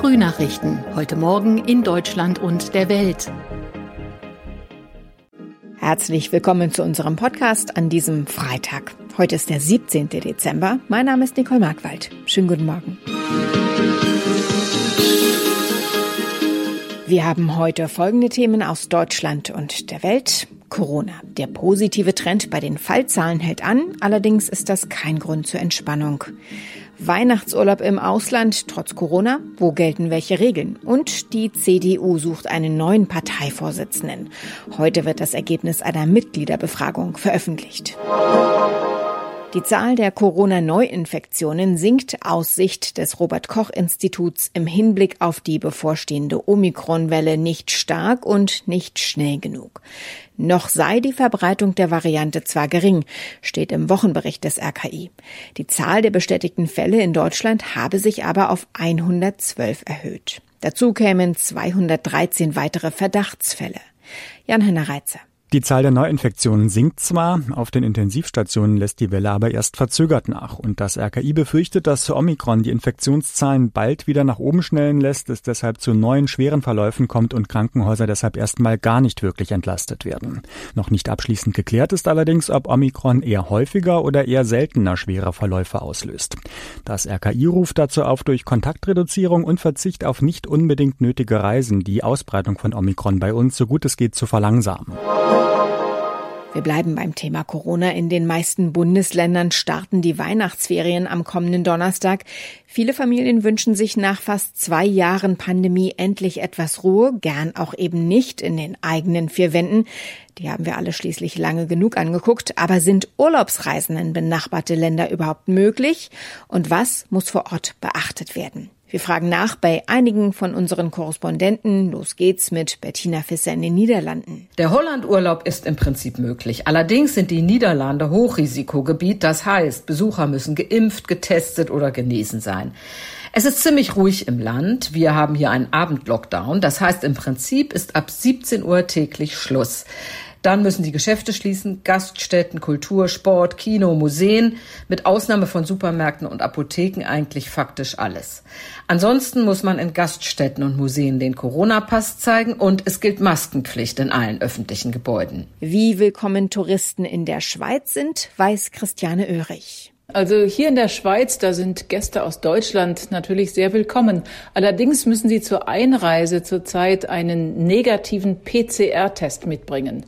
Frühnachrichten. Heute Morgen in Deutschland und der Welt. Herzlich willkommen zu unserem Podcast an diesem Freitag. Heute ist der 17. Dezember. Mein Name ist Nicole Markwald. Schönen guten Morgen. Wir haben heute folgende Themen aus Deutschland und der Welt. Corona. Der positive Trend bei den Fallzahlen hält an, allerdings ist das kein Grund zur Entspannung. Weihnachtsurlaub im Ausland trotz Corona? Wo gelten welche Regeln? Und die CDU sucht einen neuen Parteivorsitzenden. Heute wird das Ergebnis einer Mitgliederbefragung veröffentlicht. Die Zahl der Corona-Neuinfektionen sinkt aus Sicht des Robert Koch Instituts im Hinblick auf die bevorstehende Omikron-Welle nicht stark und nicht schnell genug. Noch sei die Verbreitung der Variante zwar gering, steht im Wochenbericht des RKI. Die Zahl der bestätigten Fälle in Deutschland habe sich aber auf 112 erhöht. Dazu kämen 213 weitere Verdachtsfälle. Jan-Henner Reitzer. Die Zahl der Neuinfektionen sinkt zwar, auf den Intensivstationen lässt die Welle aber erst verzögert nach. Und das RKI befürchtet, dass Omikron die Infektionszahlen bald wieder nach oben schnellen lässt, es deshalb zu neuen schweren Verläufen kommt und Krankenhäuser deshalb erstmal gar nicht wirklich entlastet werden. Noch nicht abschließend geklärt ist allerdings, ob Omikron eher häufiger oder eher seltener schwere Verläufe auslöst. Das RKI ruft dazu auf, durch Kontaktreduzierung und Verzicht auf nicht unbedingt nötige Reisen die Ausbreitung von Omikron bei uns so gut es geht zu verlangsamen. Wir bleiben beim Thema Corona. In den meisten Bundesländern starten die Weihnachtsferien am kommenden Donnerstag. Viele Familien wünschen sich nach fast zwei Jahren Pandemie endlich etwas Ruhe, gern auch eben nicht in den eigenen vier Wänden. Die haben wir alle schließlich lange genug angeguckt. Aber sind Urlaubsreisen in benachbarte Länder überhaupt möglich? Und was muss vor Ort beachtet werden? Wir fragen nach bei einigen von unseren Korrespondenten. Los geht's mit Bettina Fisser in den Niederlanden. Der Hollandurlaub ist im Prinzip möglich. Allerdings sind die Niederlande Hochrisikogebiet. Das heißt, Besucher müssen geimpft, getestet oder genesen sein. Es ist ziemlich ruhig im Land. Wir haben hier einen Abendlockdown. Das heißt, im Prinzip ist ab 17 Uhr täglich Schluss. Dann müssen die Geschäfte schließen, Gaststätten, Kultur, Sport, Kino, Museen, mit Ausnahme von Supermärkten und Apotheken eigentlich faktisch alles. Ansonsten muss man in Gaststätten und Museen den Corona-Pass zeigen und es gilt Maskenpflicht in allen öffentlichen Gebäuden. Wie willkommen Touristen in der Schweiz sind, weiß Christiane Oehrig. Also hier in der Schweiz, da sind Gäste aus Deutschland natürlich sehr willkommen. Allerdings müssen sie zur Einreise zurzeit einen negativen PCR-Test mitbringen.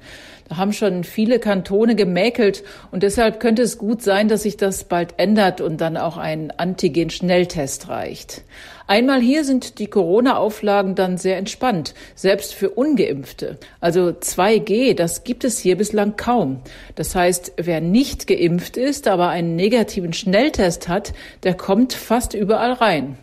Da haben schon viele Kantone gemäkelt und deshalb könnte es gut sein, dass sich das bald ändert und dann auch ein Antigen-Schnelltest reicht. Einmal hier sind die Corona-Auflagen dann sehr entspannt, selbst für ungeimpfte. Also 2G, das gibt es hier bislang kaum. Das heißt, wer nicht geimpft ist, aber einen negativen Schnelltest hat, der kommt fast überall rein.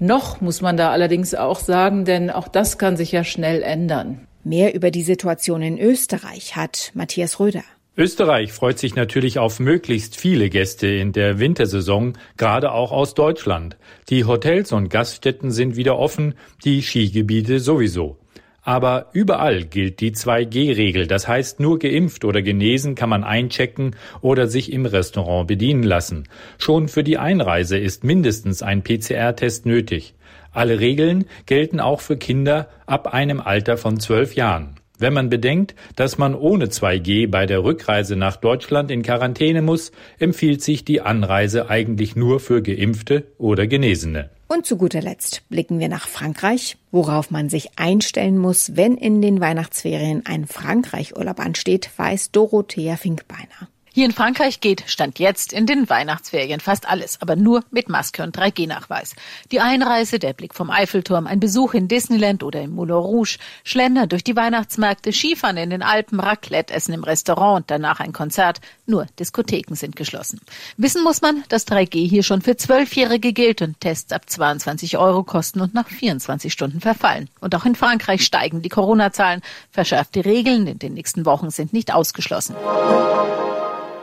Noch muss man da allerdings auch sagen, denn auch das kann sich ja schnell ändern. Mehr über die Situation in Österreich hat Matthias Röder. Österreich freut sich natürlich auf möglichst viele Gäste in der Wintersaison, gerade auch aus Deutschland. Die Hotels und Gaststätten sind wieder offen, die Skigebiete sowieso. Aber überall gilt die 2G-Regel. Das heißt, nur geimpft oder genesen kann man einchecken oder sich im Restaurant bedienen lassen. Schon für die Einreise ist mindestens ein PCR-Test nötig. Alle Regeln gelten auch für Kinder ab einem Alter von zwölf Jahren. Wenn man bedenkt, dass man ohne 2G bei der Rückreise nach Deutschland in Quarantäne muss, empfiehlt sich die Anreise eigentlich nur für Geimpfte oder Genesene. Und zu guter Letzt blicken wir nach Frankreich, worauf man sich einstellen muss, wenn in den Weihnachtsferien ein Frankreich-Urlaub ansteht, weiß Dorothea Finkbeiner. Hier in Frankreich geht Stand jetzt in den Weihnachtsferien fast alles, aber nur mit Maske und 3G-Nachweis. Die Einreise, der Blick vom Eiffelturm, ein Besuch in Disneyland oder im Moulin Rouge, Schlender durch die Weihnachtsmärkte, Skifahren in den Alpen, Raclette essen im Restaurant und danach ein Konzert. Nur Diskotheken sind geschlossen. Wissen muss man, dass 3G hier schon für Zwölfjährige gilt und Tests ab 22 Euro kosten und nach 24 Stunden verfallen. Und auch in Frankreich steigen die Corona-Zahlen. Verschärfte Regeln in den nächsten Wochen sind nicht ausgeschlossen.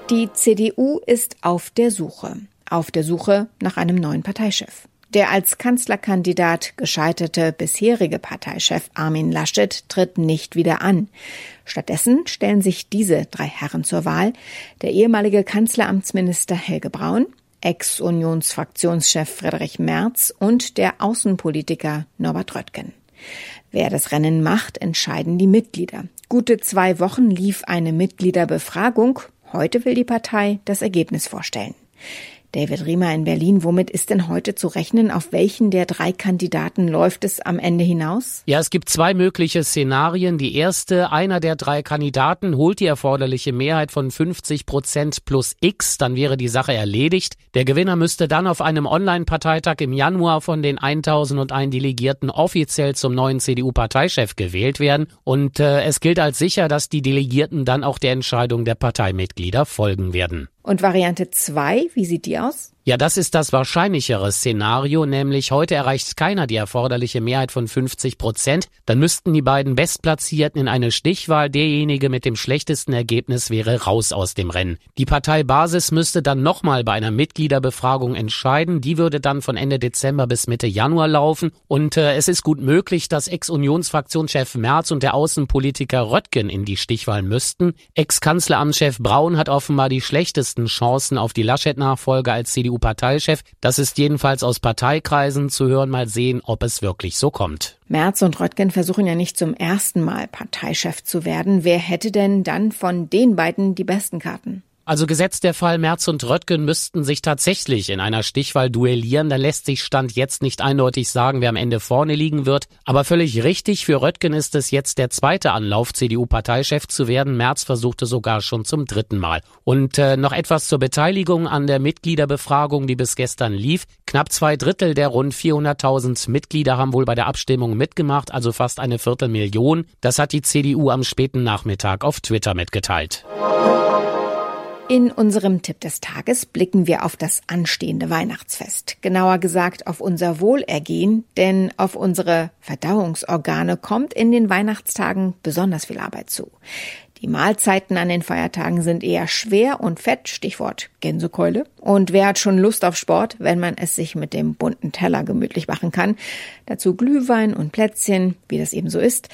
Die CDU ist auf der Suche. Auf der Suche nach einem neuen Parteichef. Der als Kanzlerkandidat gescheiterte bisherige Parteichef Armin Laschet tritt nicht wieder an. Stattdessen stellen sich diese drei Herren zur Wahl. Der ehemalige Kanzleramtsminister Helge Braun, Ex-Unionsfraktionschef Friedrich Merz und der Außenpolitiker Norbert Röttgen. Wer das Rennen macht, entscheiden die Mitglieder. Gute zwei Wochen lief eine Mitgliederbefragung. Heute will die Partei das Ergebnis vorstellen. David Riemer in Berlin, womit ist denn heute zu rechnen? Auf welchen der drei Kandidaten läuft es am Ende hinaus? Ja, es gibt zwei mögliche Szenarien. Die erste, einer der drei Kandidaten holt die erforderliche Mehrheit von 50 Prozent plus X, dann wäre die Sache erledigt. Der Gewinner müsste dann auf einem Online-Parteitag im Januar von den 1001 Delegierten offiziell zum neuen CDU-Parteichef gewählt werden. Und äh, es gilt als sicher, dass die Delegierten dann auch der Entscheidung der Parteimitglieder folgen werden. Und Variante 2, wie sieht die aus? Ja, das ist das wahrscheinlichere Szenario, nämlich heute erreicht keiner die erforderliche Mehrheit von 50 Prozent. Dann müssten die beiden Bestplatzierten in eine Stichwahl. Derjenige mit dem schlechtesten Ergebnis wäre raus aus dem Rennen. Die Parteibasis müsste dann nochmal bei einer Mitgliederbefragung entscheiden. Die würde dann von Ende Dezember bis Mitte Januar laufen. Und äh, es ist gut möglich, dass Ex-Unionsfraktionschef Merz und der Außenpolitiker Röttgen in die Stichwahl müssten. Ex-Kanzleramtschef Braun hat offenbar die schlechtesten Chancen auf die Laschet-Nachfolge als CDU CDU-Parteichef. Das ist jedenfalls aus Parteikreisen zu hören. Mal sehen, ob es wirklich so kommt. Merz und Röttgen versuchen ja nicht zum ersten Mal Parteichef zu werden. Wer hätte denn dann von den beiden die besten Karten? Also gesetzt der Fall Merz und Röttgen müssten sich tatsächlich in einer Stichwahl duellieren, dann lässt sich Stand jetzt nicht eindeutig sagen, wer am Ende vorne liegen wird. Aber völlig richtig, für Röttgen ist es jetzt der zweite Anlauf, CDU-Parteichef zu werden. Merz versuchte sogar schon zum dritten Mal. Und äh, noch etwas zur Beteiligung an der Mitgliederbefragung, die bis gestern lief. Knapp zwei Drittel der rund 400.000 Mitglieder haben wohl bei der Abstimmung mitgemacht, also fast eine Viertelmillion. Das hat die CDU am späten Nachmittag auf Twitter mitgeteilt. In unserem Tipp des Tages blicken wir auf das anstehende Weihnachtsfest. Genauer gesagt auf unser Wohlergehen, denn auf unsere Verdauungsorgane kommt in den Weihnachtstagen besonders viel Arbeit zu. Die Mahlzeiten an den Feiertagen sind eher schwer und fett, Stichwort Gänsekeule. Und wer hat schon Lust auf Sport, wenn man es sich mit dem bunten Teller gemütlich machen kann? Dazu Glühwein und Plätzchen, wie das eben so ist.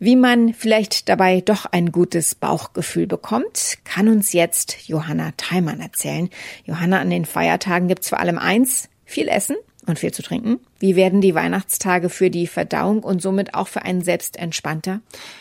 Wie man vielleicht dabei doch ein gutes Bauchgefühl bekommt, kann uns jetzt Johanna Theimann erzählen. Johanna, an den Feiertagen gibt's vor allem eins, viel Essen und viel zu trinken. Wie werden die Weihnachtstage für die Verdauung und somit auch für einen selbst entspannter?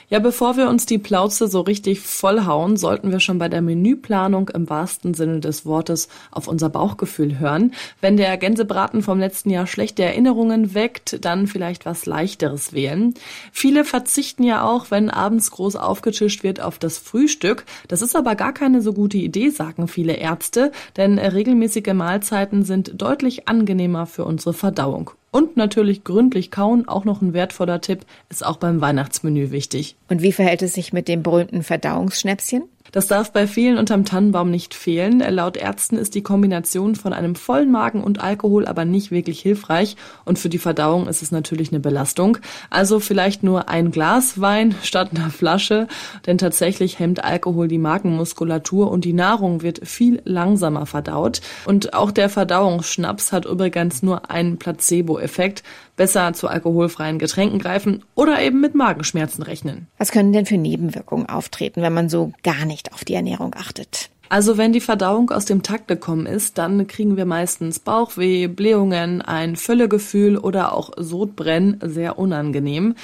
Ja, bevor wir uns die Plauze so richtig vollhauen, sollten wir schon bei der Menüplanung im wahrsten Sinne des Wortes auf unser Bauchgefühl hören. Wenn der Gänsebraten vom letzten Jahr schlechte Erinnerungen weckt, dann vielleicht was leichteres wählen. Viele verzichten ja auch, wenn abends groß aufgetischt wird, auf das Frühstück. Das ist aber gar keine so gute Idee, sagen viele Ärzte, denn regelmäßige Mahlzeiten sind deutlich angenehmer für unsere Verdauung. Und natürlich gründlich kauen, auch noch ein wertvoller Tipp, ist auch beim Weihnachtsmenü wichtig. Und wie verhält es sich mit dem berühmten Verdauungsschnäpschen? Das darf bei vielen unterm Tannenbaum nicht fehlen. Laut Ärzten ist die Kombination von einem vollen Magen und Alkohol aber nicht wirklich hilfreich und für die Verdauung ist es natürlich eine Belastung. Also vielleicht nur ein Glas Wein statt einer Flasche, denn tatsächlich hemmt Alkohol die Magenmuskulatur und die Nahrung wird viel langsamer verdaut. Und auch der Verdauungsschnaps hat übrigens nur einen Placebo-Effekt. Besser zu alkoholfreien Getränken greifen oder eben mit Magenschmerzen rechnen. Was können denn für Nebenwirkungen auftreten, wenn man so gar nicht nicht auf die Ernährung achtet. Also wenn die Verdauung aus dem Takt gekommen ist, dann kriegen wir meistens Bauchweh, Blähungen, ein Völlegefühl oder auch Sodbrennen, sehr unangenehm.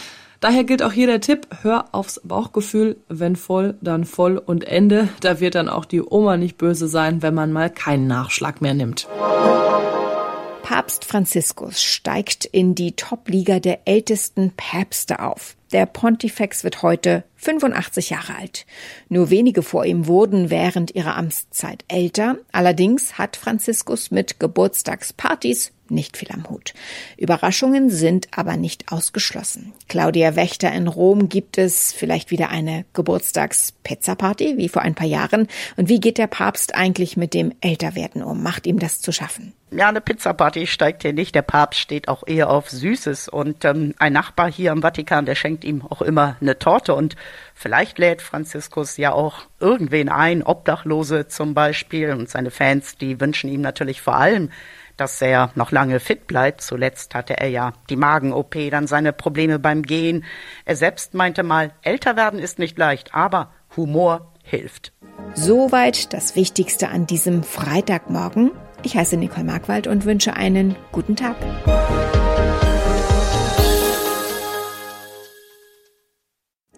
Daher gilt auch hier der Tipp, hör aufs Bauchgefühl, wenn voll, dann voll und Ende. Da wird dann auch die Oma nicht böse sein, wenn man mal keinen Nachschlag mehr nimmt. Papst Franziskus steigt in die Top-Liga der ältesten Päpste auf. Der Pontifex wird heute 85 Jahre alt. Nur wenige vor ihm wurden während ihrer Amtszeit älter. Allerdings hat Franziskus mit Geburtstagspartys nicht viel am Hut. Überraschungen sind aber nicht ausgeschlossen. Claudia Wächter in Rom gibt es vielleicht wieder eine Geburtstagspizza-Party wie vor ein paar Jahren. Und wie geht der Papst eigentlich mit dem Älterwerden um? Macht ihm das zu schaffen? Ja, eine Pizza-Party steigt hier nicht. Der Papst steht auch eher auf Süßes. Und ähm, ein Nachbar hier im Vatikan, der schenkt ihm auch immer eine Torte. Und vielleicht lädt Franziskus ja auch irgendwen ein, Obdachlose zum Beispiel. Und seine Fans, die wünschen ihm natürlich vor allem, dass er noch lange fit bleibt. Zuletzt hatte er ja die Magen-OP, dann seine Probleme beim Gehen. Er selbst meinte mal, älter werden ist nicht leicht, aber Humor hilft. Soweit das Wichtigste an diesem Freitagmorgen. Ich heiße Nicole Markwald und wünsche einen guten Tag.